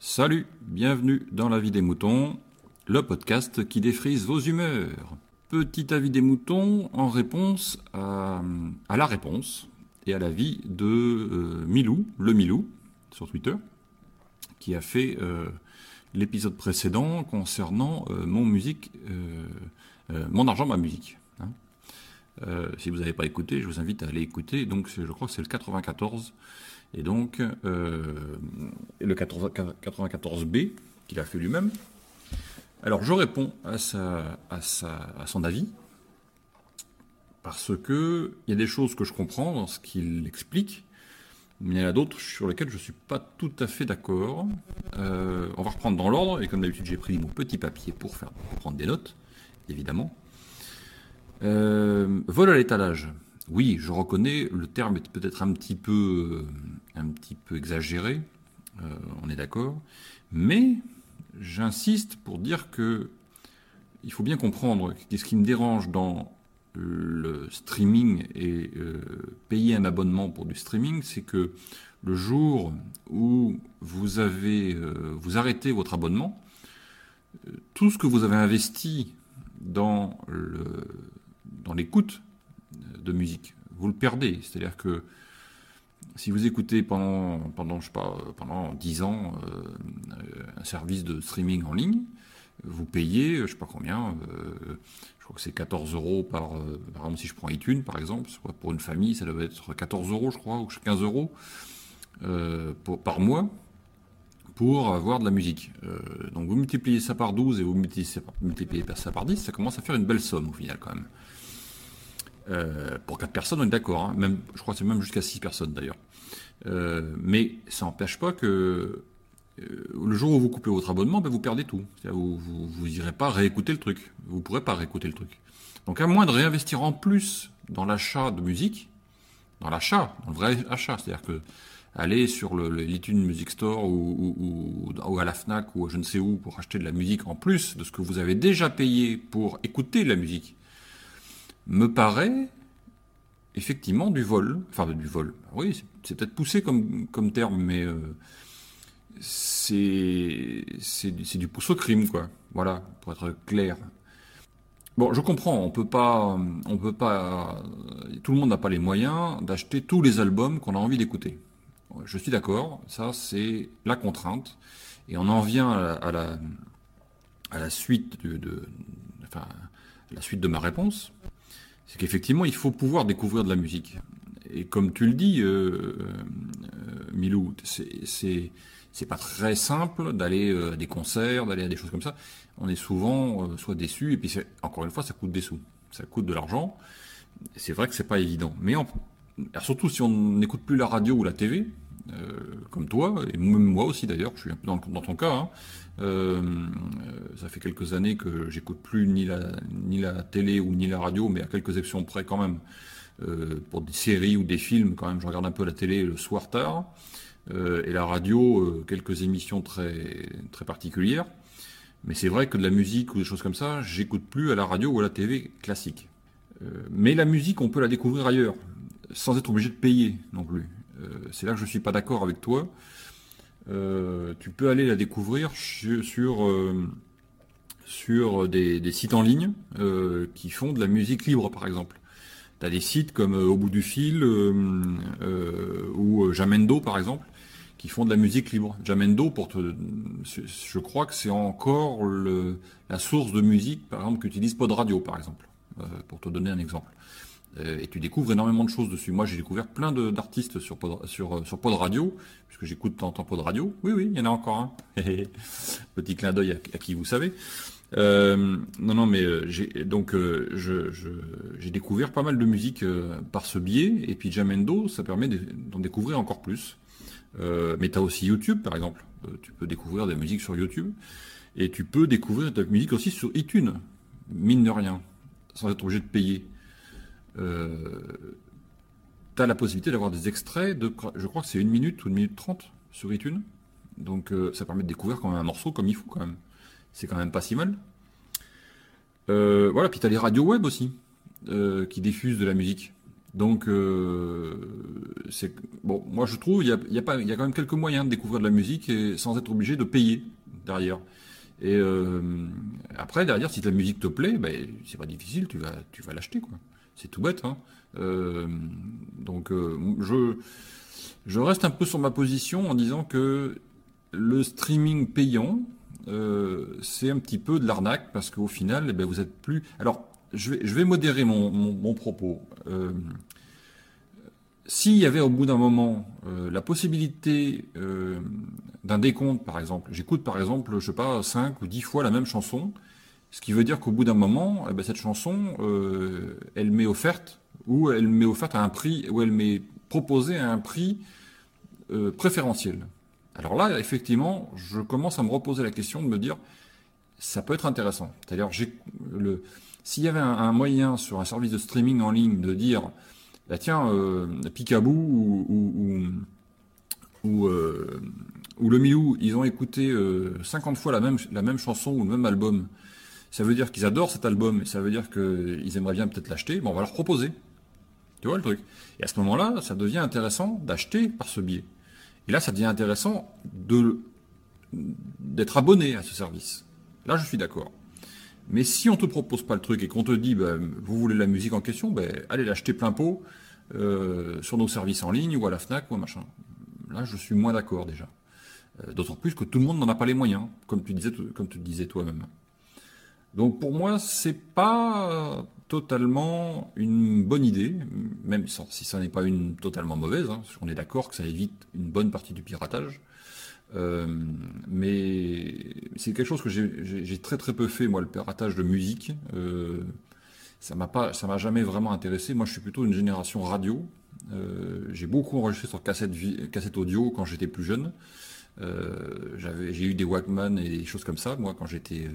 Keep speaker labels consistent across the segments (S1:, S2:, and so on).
S1: Salut, bienvenue dans La vie des moutons, le podcast qui défrise vos humeurs. Petit avis des moutons en réponse à, la réponse et à l'avis de euh, Milou, le Milou, sur Twitter, qui a fait euh, l'épisode précédent concernant euh, mon musique, mon argent, ma musique. hein. Euh, si vous n'avez pas écouté, je vous invite à aller écouter. Donc, je crois que c'est le 94. Et donc, euh, le 80 94B qu'il a fait lui-même. Alors, je réponds à son avis. Parce que il y a des choses que je comprends dans ce qu'il explique, mais il y en a d'autres sur lesquelles je ne suis pas tout à fait d'accord. Euh, on va reprendre dans l'ordre, et comme d'habitude, j'ai pris mon petit papier pour, faire, pour prendre des notes, évidemment. Euh, vol à l'étalage. Oui, je reconnais, le terme est peut-être un petit peu, euh, un petit peu exagéré, euh, on est d'accord, mais j'insiste pour dire que il faut bien comprendre que ce qui me dérange dans le streaming et euh, payer un abonnement pour du streaming, c'est que le jour où vous avez vous arrêtez votre abonnement, tout ce que vous avez investi dans le dans l'écoute de musique, vous le perdez. C'est-à-dire que si vous écoutez pendant pendant je sais pas pendant 10 ans euh, euh, un service de streaming en ligne, vous payez je sais pas combien euh, je crois que c'est 14 euros par, euh, par exemple, si je prends iTunes, par exemple, pour une famille, ça doit être 14 euros, je crois, ou 15 euros euh, par mois pour avoir de la musique. Euh, donc vous multipliez ça par 12 et vous multipliez ça par 10, ça commence à faire une belle somme au final quand même. Euh, pour 4 personnes, on est d'accord, hein, même, je crois que c'est même jusqu'à 6 personnes d'ailleurs. Euh, mais ça n'empêche pas que euh, le jour où vous coupez votre abonnement, ben vous perdez tout. Vous, vous, vous irez pas réécouter le truc. Vous pourrez pas réécouter le truc. Donc à moins de réinvestir en plus dans l'achat de musique, dans l'achat, dans le vrai achat, c'est-à-dire que aller sur le, le Music Store ou, à la Fnac ou je ne sais où pour acheter de la musique en plus de ce que vous avez déjà payé pour écouter la musique, me paraît effectivement du vol. Enfin du vol. Oui, c'est, peut-être poussé comme, comme terme, mais euh, c'est c'est du- c'est du pouce au crime, quoi. Voilà, pour être clair. Bon, je comprends, on peut pas, on peut pas, tout le monde n'a pas les moyens d'acheter tous les albums qu'on a envie d'écouter. Je suis d'accord, ça c'est la contrainte, et on en vient à la, à la, à la suite de, de- enfin, à la suite de ma réponse, c'est qu'effectivement il faut pouvoir découvrir de la musique. Et comme tu le dis, euh, euh, Milou, c'est c'est pas très simple d'aller euh, à des concerts, d'aller à des choses comme ça. On est souvent soit déçu et puis encore une fois ça coûte des sous, ça coûte de l'argent. C'est vrai que c'est pas évident. Mais en- surtout si on n'écoute plus la radio ou la TV, euh, comme toi et même moi aussi d'ailleurs, je suis un peu dans, dans ton cas. hein. Euh, ça fait quelques années que j'écoute plus ni la ni la télé ou ni la radio, mais à quelques exceptions près quand même. Euh, pour des séries ou des films, quand même, je regarde un peu la télé le soir tard. Et la radio, quelques émissions très, très particulières. Mais c'est vrai que de la musique ou des choses comme ça, j'écoute plus à la radio ou à la TV classique. Mais la musique, on peut la découvrir ailleurs, sans être obligé de payer non plus. Euh, c'est là que je suis pas d'accord avec toi. Euh, tu peux aller la découvrir sur, euh, sur des, sites en ligne qui font de la musique libre, par exemple. Tu as des sites comme Au bout du fil ou Jamendo, par exemple, qui font de la musique libre. Jamendo, pour te, je crois que c'est encore la source de musique, par exemple, qu'utilise Pod Radio, par exemple, pour te donner un exemple. Euh, et tu découvres énormément de choses dessus. Moi, j'ai découvert plein d'artistes sur Pod, sur, euh, sur Pod Radio, puisque j'écoute temps en Pod Radio. Oui, oui, il y en a encore un. Petit clin d'œil à, qui vous savez. Euh, non, non, mais j'ai donc j'ai découvert pas mal de musique par ce biais, et puis Jamendo, ça permet de- d'en découvrir encore plus. Mais tu as aussi YouTube, par exemple. Tu peux découvrir des musiques sur YouTube, et tu peux découvrir la musique aussi sur iTunes, mine de rien, sans être obligé de payer. Euh, tu as la possibilité d'avoir des extraits de, je crois que c'est une minute ou une minute trente sur iTunes. Donc euh, ça permet de découvrir quand même un morceau comme il faut quand même. C'est quand même pas si mal. Euh, voilà, puis tu as les radios web aussi, euh, qui diffusent de la musique. Donc, c'est bon. Moi, je trouve il y a, quand même quelques moyens de découvrir de la musique et sans être obligé de payer derrière. Et après, derrière, si la musique te plaît, ben, c'est pas difficile, tu vas, tu vas l'acheter, quoi. C'est tout bête. Hein. donc, je, je reste un peu sur ma position en disant que le streaming payant, euh, c'est un petit peu de l'arnaque parce qu'au final, eh ben, vous êtes plus. Alors, je vais, modérer mon, propos. Euh, s'il y avait au bout d'un moment euh, la possibilité d'un décompte, par exemple, j'écoute par exemple, je sais pas, 5 ou 10 fois la même chanson, ce qui veut dire qu'au bout d'un moment, eh ben, cette chanson, elle m'est offerte, ou elle m'est offerte à un prix, ou elle m'est proposée à un prix préférentiel. Alors là, effectivement, je commence à me reposer la question de me dire, ça peut être intéressant. C'est-à-dire, s'il y avait un, moyen sur un service de streaming en ligne de dire, bah tiens, euh, Picaboo ou, euh, le Milou, ils ont écouté 50 euh, fois la même chanson ou le même album, ça veut dire qu'ils adorent cet album et ça veut dire qu'ils aimeraient bien peut-être l'acheter, bon, on va leur proposer. Tu vois le truc? Et à ce moment-là, ça devient intéressant d'acheter par ce biais. Et là, ça devient intéressant d'être abonné à ce service. Là, je suis d'accord. Mais si on te propose pas le truc et qu'on te dit, ben, vous voulez la musique en question, ben, allez l'acheter plein pot euh, sur nos services en ligne ou à la Fnac ou à machin. Là, je suis moins d'accord déjà. Euh, d'autant plus que tout le monde n'en a pas les moyens, comme tu disais, comme tu disais toi-même. Donc pour moi, c'est pas totalement une bonne idée, même si ça n'est pas une totalement mauvaise, hein, on est d'accord que ça évite une bonne partie du piratage. Euh, mais c'est quelque chose que j'ai très très peu fait moi le piratage de musique. Euh, ça m'a pas, ça m'a jamais vraiment intéressé. Moi, je suis plutôt une génération radio. Euh, j'ai beaucoup enregistré sur cassette, cassette audio quand j'étais plus jeune. J'ai eu des Walkman et des choses comme ça. Moi, quand j'étais,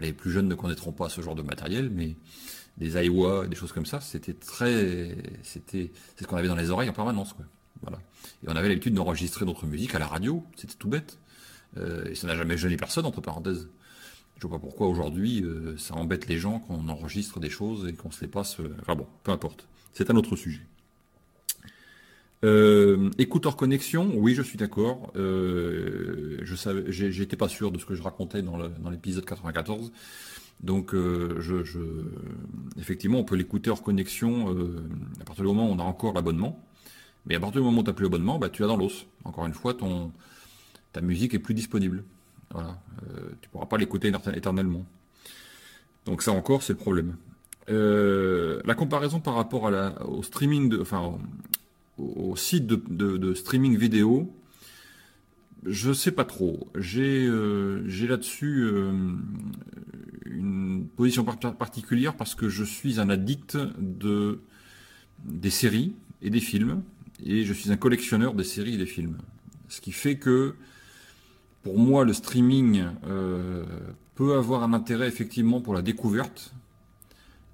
S1: les plus jeunes ne connaîtront pas ce genre de matériel, mais des Aiwa, des choses comme ça, c'était très, c'était, ce qu'on avait dans les oreilles en permanence, quoi. Voilà. Et on avait l'habitude d'enregistrer notre musique à la radio, c'était tout bête. Euh, et ça n'a jamais gêné personne, entre parenthèses. Je vois pas pourquoi aujourd'hui euh, ça embête les gens qu'on enregistre des choses et qu'on se les passe. Euh, enfin bon, peu importe. C'est un autre sujet. Écouteur connexion, oui, je suis d'accord. je savais, j'étais pas sûr de ce que je racontais dans l'épisode 94. Donc, euh, je, effectivement, on peut l'écouter hors connexion euh, à partir du moment où on a encore l'abonnement. Mais à partir du moment où tu n'as plus l'abonnement, bah, tu as dans l'os. Encore une fois, ta musique est plus disponible. Voilà. Euh, tu pourras pas l'écouter éternellement. Donc ça encore, c'est le problème. la comparaison par rapport au streaming, de, enfin, au, site de, streaming vidéo, je sais pas trop. J'ai là-dessus une position particulière parce que je suis un addict de, des séries et des films, et je suis un collectionneur des séries et des films. Ce qui fait que, pour moi, le streaming euh, peut avoir un intérêt effectivement pour la découverte.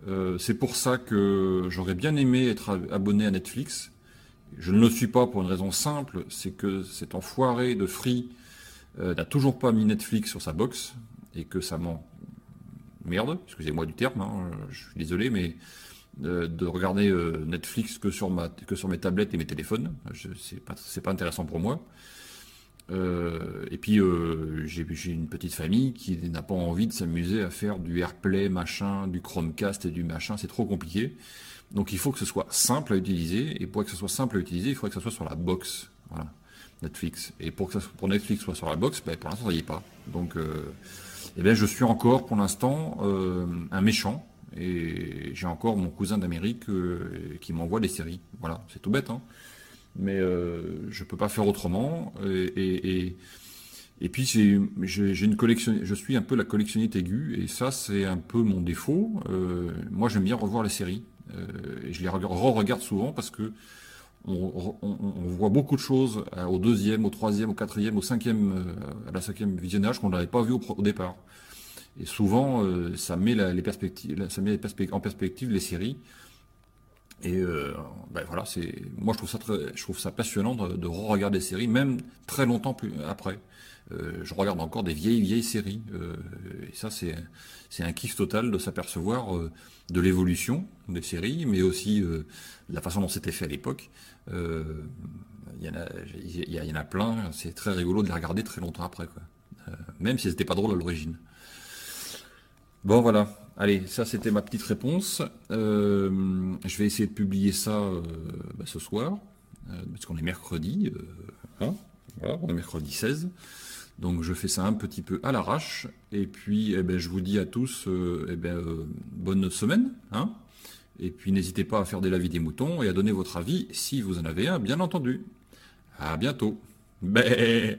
S1: Euh, c'est pour ça que j'aurais bien aimé être abonné à Netflix. Je ne le suis pas pour une raison simple, c'est que cet enfoiré de Free euh, n'a toujours pas mis Netflix sur sa box et que ça m'en merde, excusez-moi du terme, hein, je suis désolé, mais euh, de regarder euh, Netflix que sur, mes tablettes et mes téléphones, c'est pas, pas intéressant pour moi. Euh, et puis j'ai une petite famille qui n'a pas envie de s'amuser à faire du AirPlay, machin, du Chromecast et du machin, c'est trop compliqué. Donc il faut que ce soit simple à utiliser, et pour que ce soit simple à utiliser, il faudrait que ce soit sur la box, voilà, Netflix. Et pour que Netflix soit sur la box, ben, pour l'instant ça n'y est pas. Donc eh bien, je suis encore pour l'instant euh, un méchant. Et j'ai encore mon cousin d'Amérique euh, qui m'envoie des séries. Voilà, c'est tout bête, hein. Mais euh, je peux pas faire autrement. Et, et, puis j'ai une collection. Je suis un peu la collectionnite aiguë, et ça c'est un peu mon défaut. moi, j'aime bien revoir les séries. et je les re-regarde souvent parce que on, voit beaucoup de choses euh, au deuxième, au troisième, au quatrième, au cinquième, euh, à la cinquième visionnage qu'on n'avait pas vu au, départ. Et souvent, euh, ça met les perspectives, ça met en perspective les séries. Et ben voilà, c'est moi je trouve ça très, je trouve ça passionnant de, de re-regarder des séries, même très longtemps plus après. je regarde encore des vieilles vieilles séries, et ça c'est c'est un kiff total de s'apercevoir de l'évolution des séries, mais aussi de la façon dont c'était fait à l'époque. Il y, en a, il y en a plein, c'est très rigolo de les regarder très longtemps après, quoi. même si c'était pas drôle à l'origine. Bon voilà, allez, ça c'était ma petite réponse. Euh, je vais essayer de publier ça euh, bah, ce soir, euh, parce qu'on est mercredi, hein, on est mercredi 16. Donc je fais ça un petit peu à l'arrache. Et puis eh ben, je vous dis à tous eh ben, bonne semaine. Hein et puis n'hésitez pas à faire des lavis des moutons et à donner votre avis si vous en avez un, bien entendu. À bientôt. Bé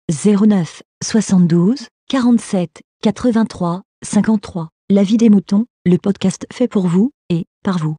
S2: 09 72 47 83 53. La vie des moutons, le podcast fait pour vous et par vous.